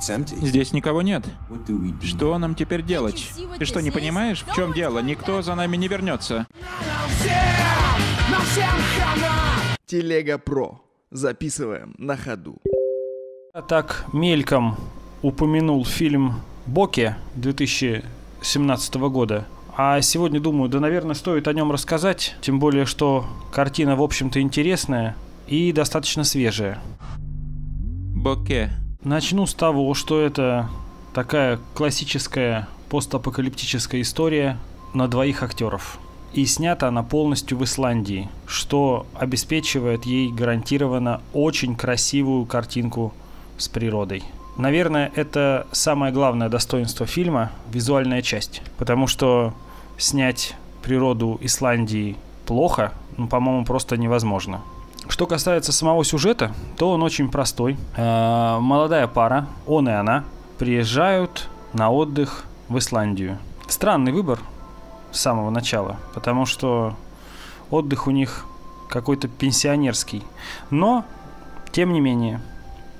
Здесь никого нет. Что нам теперь делать? Ты что, не понимаешь, в чем дело? Никто за нами не вернется. Телега Про. Записываем на ходу. Я так мельком упомянул фильм «Боке» 2017 года. А сегодня думаю, да, наверное, стоит о нем рассказать, тем более, что картина, в общем-то, интересная и достаточно свежая. Боке. Начну с того, что это такая классическая постапокалиптическая история на двоих актеров. И снята она полностью в Исландии, что обеспечивает ей гарантированно очень красивую картинку с природой. Наверное, это самое главное достоинство фильма – визуальная часть. Потому что снять природу Исландии плохо, ну, по-моему, просто невозможно. Что касается самого сюжета, то он очень простой. Э, молодая пара, он и она, приезжают на отдых в Исландию. Странный выбор с самого начала, потому что отдых у них какой-то пенсионерский. Но, тем не менее,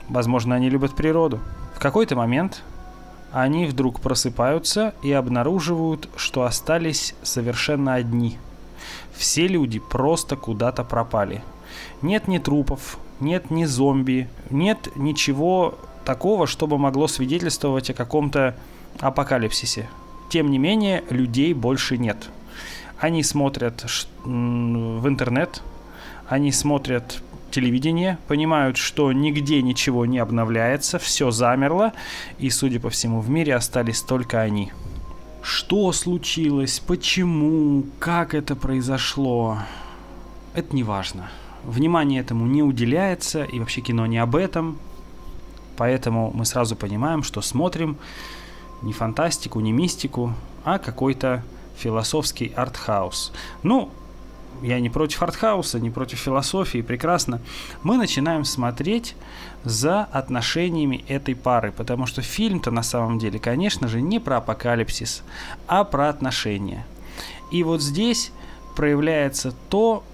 возможно, они любят природу. В какой-то момент они вдруг просыпаются и обнаруживают, что остались совершенно одни. Все люди просто куда-то пропали – нет ни трупов, нет ни зомби, нет ничего такого, чтобы могло свидетельствовать о каком-то апокалипсисе. Тем не менее, людей больше нет. Они смотрят в интернет, они смотрят телевидение, понимают, что нигде ничего не обновляется, все замерло, и, судя по всему, в мире остались только они. Что случилось, почему, как это произошло, это не важно внимание этому не уделяется, и вообще кино не об этом. Поэтому мы сразу понимаем, что смотрим не фантастику, не мистику, а какой-то философский артхаус. Ну, я не против артхауса, не против философии, прекрасно. Мы начинаем смотреть за отношениями этой пары, потому что фильм-то на самом деле, конечно же, не про апокалипсис, а про отношения. И вот здесь проявляется то,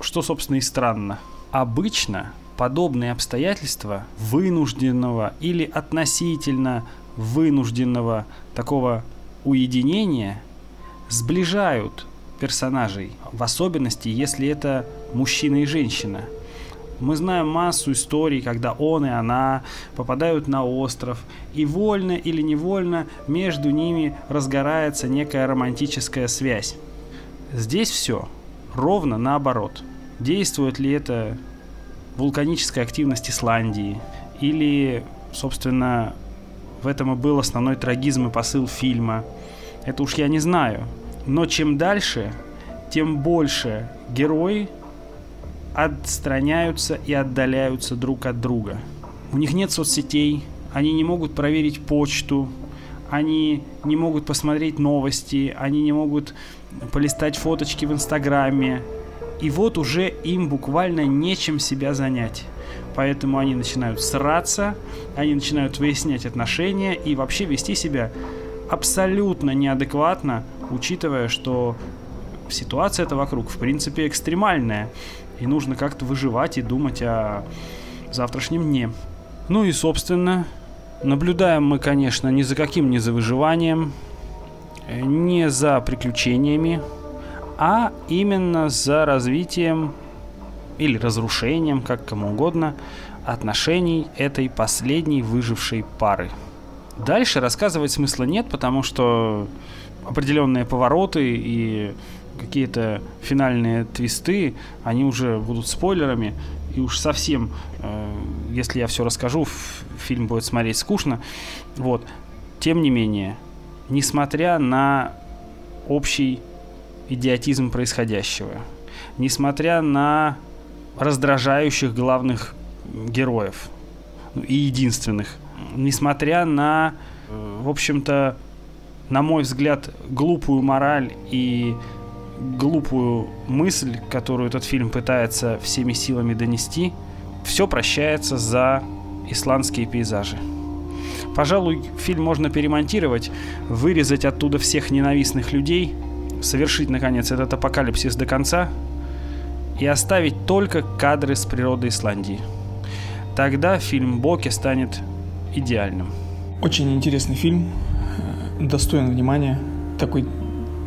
что, собственно, и странно. Обычно подобные обстоятельства вынужденного или относительно вынужденного такого уединения сближают персонажей, в особенности, если это мужчина и женщина. Мы знаем массу историй, когда он и она попадают на остров, и вольно или невольно между ними разгорается некая романтическая связь. Здесь все ровно наоборот – Действует ли это вулканическая активность Исландии? Или, собственно, в этом и был основной трагизм и посыл фильма? Это уж я не знаю. Но чем дальше, тем больше герои отстраняются и отдаляются друг от друга. У них нет соцсетей, они не могут проверить почту, они не могут посмотреть новости, они не могут полистать фоточки в Инстаграме, и вот уже им буквально нечем себя занять. Поэтому они начинают сраться, они начинают выяснять отношения и вообще вести себя абсолютно неадекватно, учитывая, что ситуация эта вокруг, в принципе, экстремальная. И нужно как-то выживать и думать о завтрашнем дне. Ну и, собственно, наблюдаем мы, конечно, ни за каким не за выживанием, не за приключениями, а именно за развитием или разрушением, как кому угодно, отношений этой последней выжившей пары. Дальше рассказывать смысла нет, потому что определенные повороты и какие-то финальные твисты, они уже будут спойлерами, и уж совсем, э, если я все расскажу, фильм будет смотреть скучно. Вот. Тем не менее, несмотря на общий идиотизм происходящего. Несмотря на раздражающих главных героев ну, и единственных. Несмотря на, э, в общем-то, на мой взгляд, глупую мораль и глупую мысль, которую этот фильм пытается всеми силами донести, все прощается за исландские пейзажи. Пожалуй, фильм можно перемонтировать, вырезать оттуда всех ненавистных людей – совершить, наконец, этот апокалипсис до конца и оставить только кадры с природы Исландии. Тогда фильм Боки станет идеальным. Очень интересный фильм, э, достоин внимания. Такой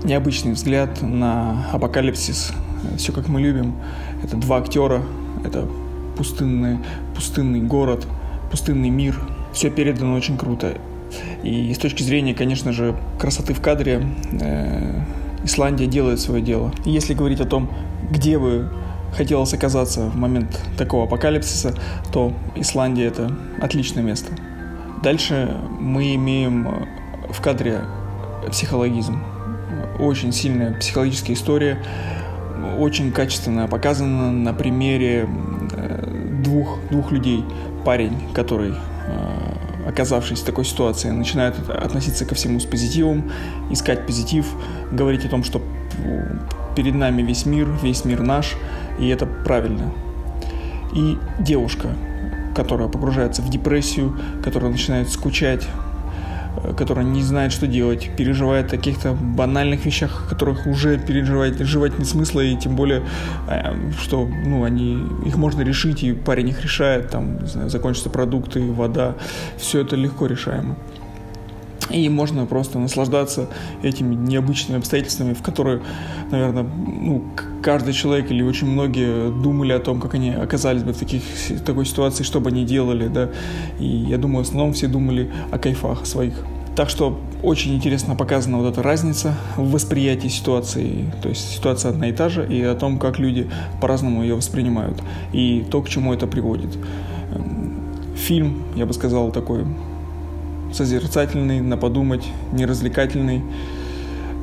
необычный взгляд на апокалипсис, все как мы любим. Это два актера, это пустынный, пустынный город, пустынный мир. Все передано очень круто. И с точки зрения, конечно же, красоты в кадре, э, Исландия делает свое дело. И если говорить о том, где бы хотелось оказаться в момент такого апокалипсиса, то Исландия это отличное место. Дальше мы имеем э, в кадре психологизм. Очень сильная психологическая история, очень качественно показана на примере э, двух, двух людей. Парень, который э, оказавшись в такой ситуации, начинает относиться ко всему с позитивом, искать позитив, говорить о том, что перед нами весь мир, весь мир наш, и это правильно. И девушка, которая погружается в депрессию, которая начинает скучать, которая не знает, что делать, переживает о каких-то банальных вещах, которых уже переживать, переживать нет смысла, и тем более, э, что ну, они, их можно решить, и парень их решает, там, не знаю, закончатся продукты, вода, все это легко решаемо. И можно просто наслаждаться этими необычными обстоятельствами, в которые, наверное, ну, каждый человек или очень многие думали о том, как они оказались бы в таких, такой ситуации, что бы они делали, да. И я думаю, в основном все думали о кайфах своих. Так что очень интересно показана вот эта разница в восприятии ситуации. То есть ситуация одна и та же, и о том, как люди по-разному ее воспринимают. И то, к чему это приводит. Эм, фильм, я бы сказал, такой созерцательный, на подумать, неразвлекательный,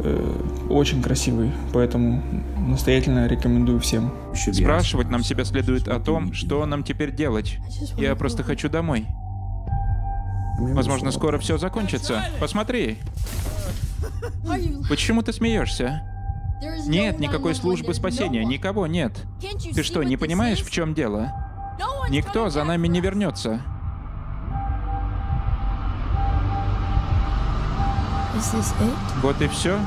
э, очень красивый, поэтому настоятельно рекомендую всем. Спрашивать нам себя следует о том, что нам теперь делать. Я просто хочу домой. Возможно, скоро все закончится. Посмотри. Почему ты смеешься? Нет никакой службы спасения, никого нет. Ты что, не понимаешь, в чем дело? Никто за нами не вернется. Вот и все.